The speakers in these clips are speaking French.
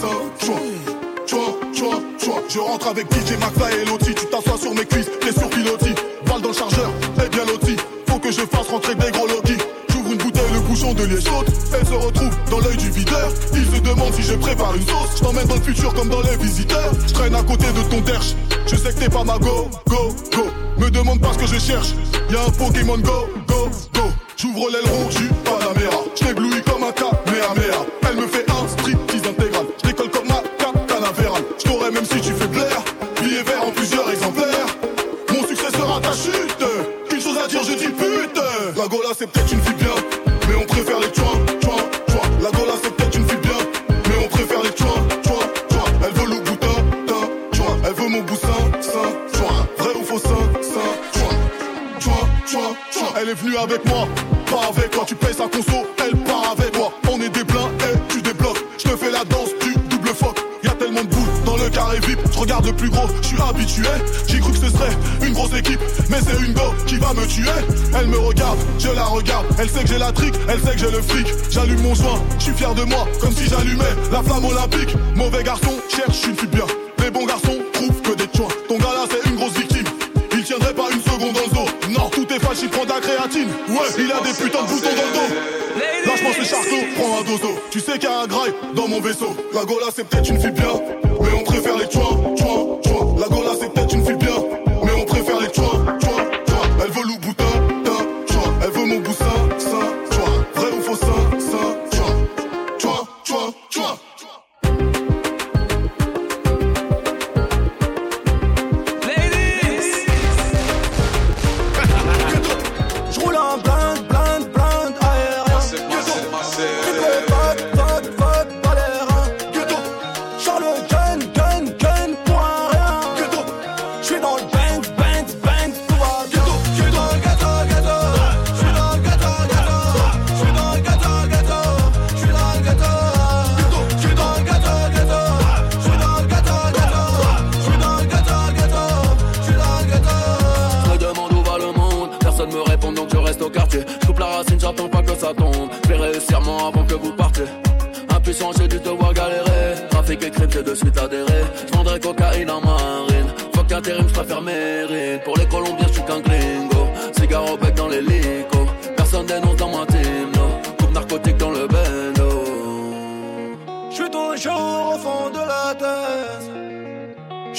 ça, tuin. Tuin, tuin, tuin. Je rentre avec DJ McFly et Loti. Tu t'assois sur mes cuisses, t'es sur pilotis. Balle dans le chargeur, et bien loti. Faut que je fasse rentrer des gros Loki. J'ouvre une bouteille, le bouchon de liège saute. Elle se retrouve dans l'œil du videur. Il se demande si je prépare une sauce. Je t'emmène dans le futur comme dans les visiteurs. Je traîne à côté de ton derche. Je sais que t'es pas ma go, go, go. Me demande pas ce que je cherche. Y'a un Pokémon go, go, go. J'ouvre l'aileron, j'suis Panamera. J't'éblouis comme Elle est venue avec moi, pas avec toi. Tu payes sa conso, elle part avec moi. On est des pleins et tu débloques. Je te fais la danse du double fuck. Y a tellement de boules dans le carré VIP. Je regarde le plus gros, je suis habitué. J'ai cru que ce serait une grosse équipe, mais c'est une go qui va me tuer. Elle me regarde, je la regarde. Elle sait que j'ai la trique, elle sait que j'ai le fric. J'allume mon joint, je suis fier de moi, comme si j'allumais la flamme olympique. Mauvais garçon, cherche une fille bien. Les bons garçons trouvent que des choix. Ton gars là, c'est une Non, tout est fâche, il prend de la créatine. Ouais, il a des putains de boutons dans le dos. Lâche-moi ce charceau, prends un dozo. Tu sais qu'il y a un graille dans mon vaisseau. La Gola, c'est peut-être une fille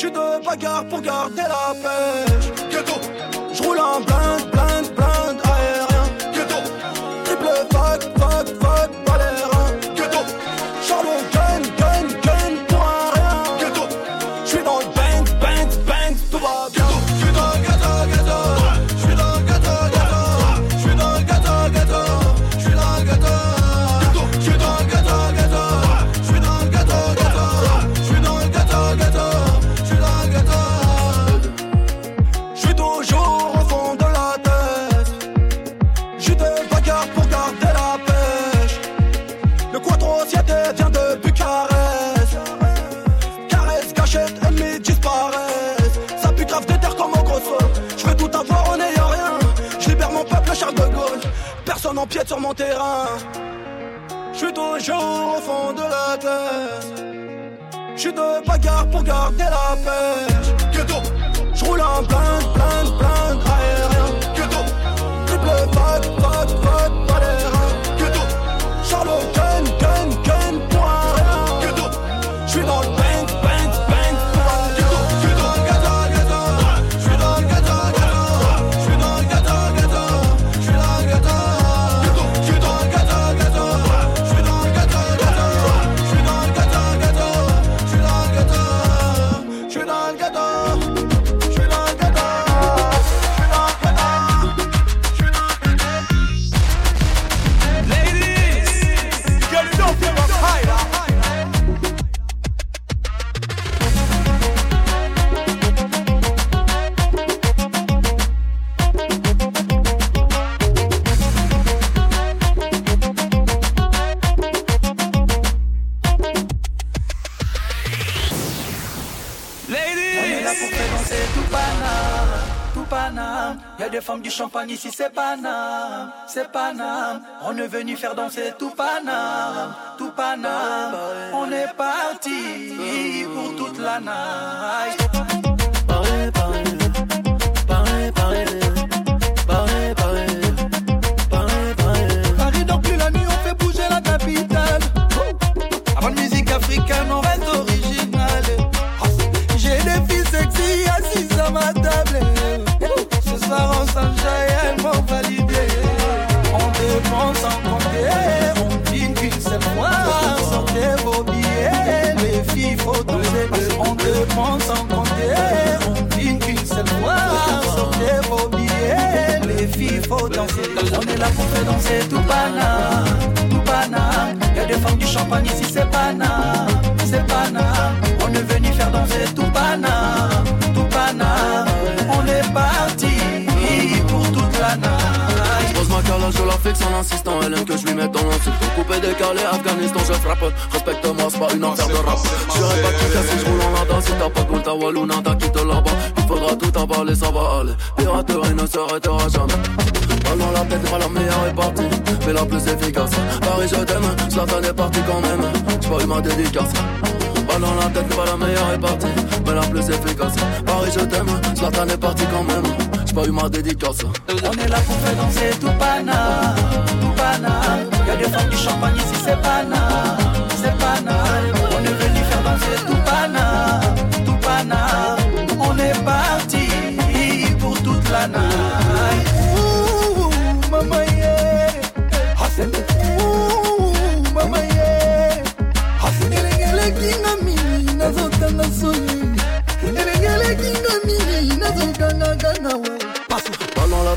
J'suis de bagarre pour garder la pêche. Ghetto. J'roule en blind, Pied sur mon terrain. J'suis toujours au fond de la tête. J'suis de bagarre pour garder la pêche. Ghetto. J'roule en blind, blind, blind aérien. Triple fuck, fuck, fuck, Paname. Y a des femmes du champagne ici, c'est Paname, c'est Paname. On est venu faire danser tout Paname, tout Paname. On est parti pour toute la night. On est là pour faire danser tout Paname, tout Paname. Y'a des femmes du champagne ici, c'est Paname, c'est Paname. On est venu faire danser tout Paname, tout Paname. On est parti pour toute la night. Pose ma calage, je la fixe en insistant. Elle aime que je lui mette dans l'insulte. Coupé, décalé, Afghanistan, je frappe. Respecte-moi, c'est pas une affaire de rap. J'irai pas tout casser, je roule en lada. Si t'as pas de ta Wallouna, t'as quitté là-bas. Il faudra tout avaler, ça va aller. Piraterie ne s'arrêtera jamais. Dans la tête, pas la meilleure est partie, mais la plus efficace. Paris, je t'aime, Zlatan est parti quand même. J'ai pas eu ma dédicace. Balle dans la tête, pas la meilleure est partie, mais la plus efficace. Paris, je t'aime, Zlatan est parti quand même. J'ai pas eu ma dédicace. On est là pour faire danser tout Paname, tout Paname. Y'a des femmes du champagne ici, c'est Paname, c'est Paname. On est venu faire danser tout Paname, tout Paname. On est parti pour toute la night.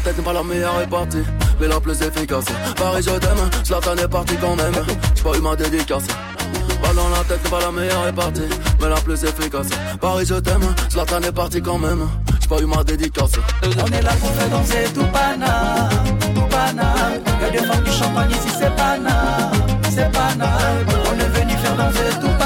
Tête, pas la meilleure est partie, mais la plus efficace. Paris, je t'aime, Zlatan est parti quand même. J'ai pas eu ma dédicace. Balle dans la tête, pas la meilleure est partie, mais la plus efficace. Paris, je t'aime, Zlatan est parti quand même. J'ai pas eu ma dédicace. On est là pour faire danser tout Paname, tout Paname. Y'a des femmes du champagne ici, c'est Paname, c'est Paname. On est venu faire danser tout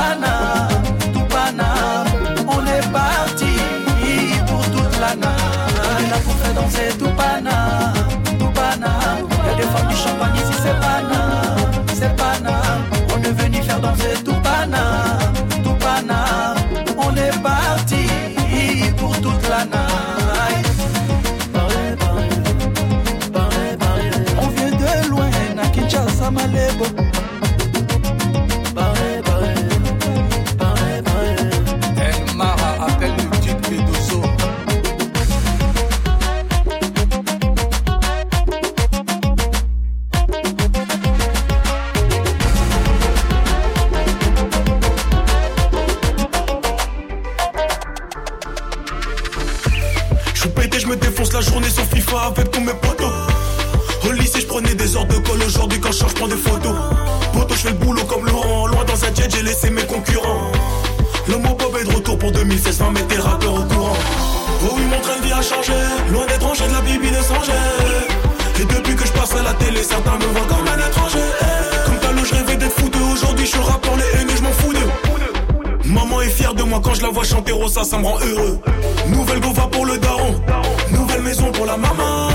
FIFA avec tous mes potos. Au lycée, je prenais des heures de colle. Aujourd'hui, quand je change, je prends des photos. Poto, je fais le boulot comme Laurent. Loin dans un jet, j'ai laissé mes concurrents. L'homme au Bob est de retour pour 2016, 20 mettre tes rappeurs au courant. Oh oui, mon train de vie a changé. Loin d'étranger, de la bibi de. Et depuis que je passe à la télé, certains me voient comme un étranger. Comme Talo, je rêvais d'être fouteux. Aujourd'hui, je suis rappeur, les haineux, je m'en fous d'eux. Maman est fière de moi quand je la vois chanter Rosa, ça me rend heureux. Nouvelle gova pour le daron, pour maman,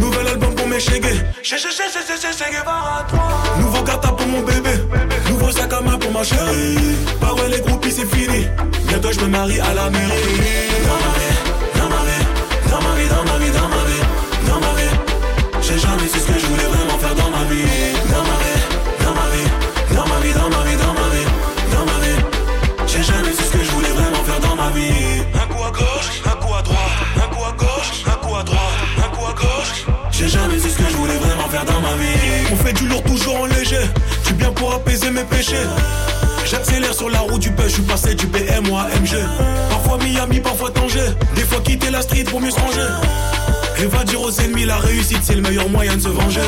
nouvel album pour mes chégués. Ché, ché, ché, ché, ché, ché, ché, Guevara, toi. Nouveau gata pour mon bébé, nouveau sac à main pour ma chérie. Pas ouais, les groupies, c'est fini. Bientôt je me marie à la mairie. Du pêche, je suis passé du BM au AMG. Parfois Miami, parfois Tanger. Des fois quitter la street pour mieux se ranger. Et va dire aux ennemis, la réussite c'est le meilleur moyen de se venger.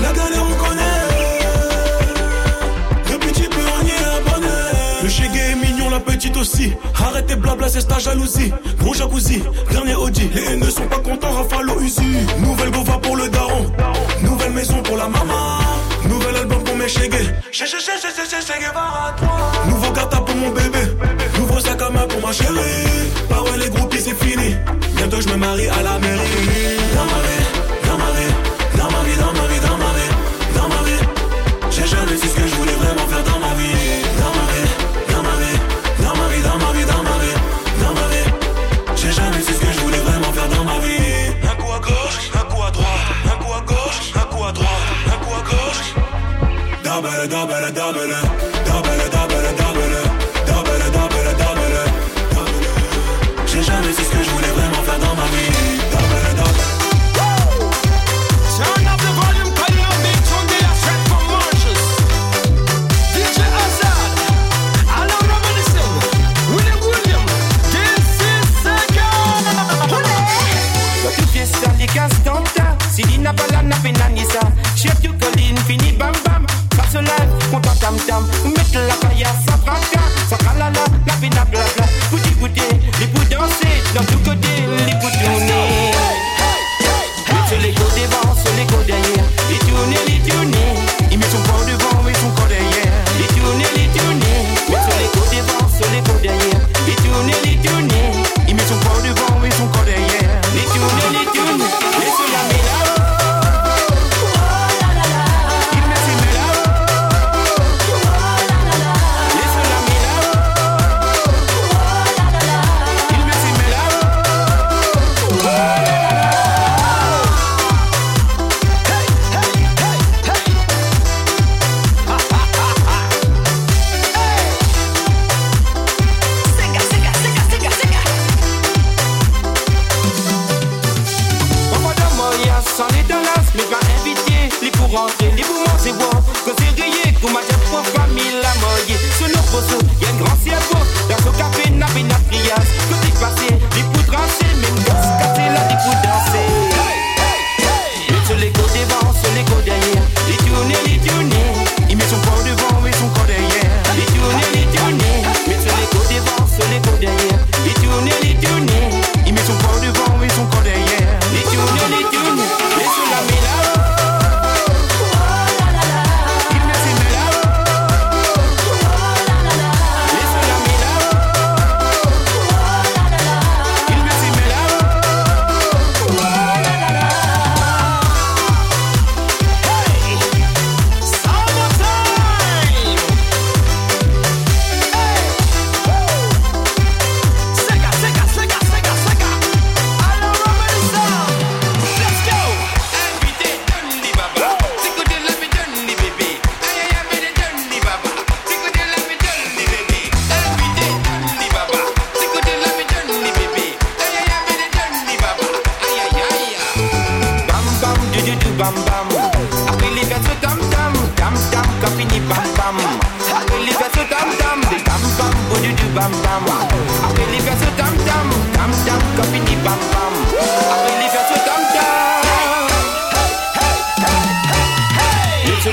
La galère on connaît. Le petit peu on y est abonné. Le chégué est mignon, la petite aussi. Arrêtez blabla, c'est ta jalousie. Gros jacuzzi, dernier Audi. Les haineux sont pas contents, Rafale au Uzi. Nouvelle gova pour le daron. Nouveau gata pour mon bébé. Nouveau sac à main pour ma chérie. double, double.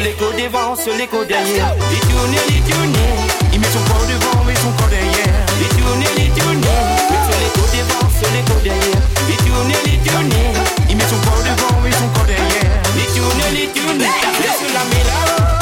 l'écho devant, seul l'écho derrière. Les tourner, les tourner, il met son corps devant, met son corps derrière. Les tourner, les tourner, mais seul l'écho devant, seul l'écho derrière. Les tourner, les tourner, il met son corps devant, met son corps derrière. Les tourner, les tourner, laisse la mélodie.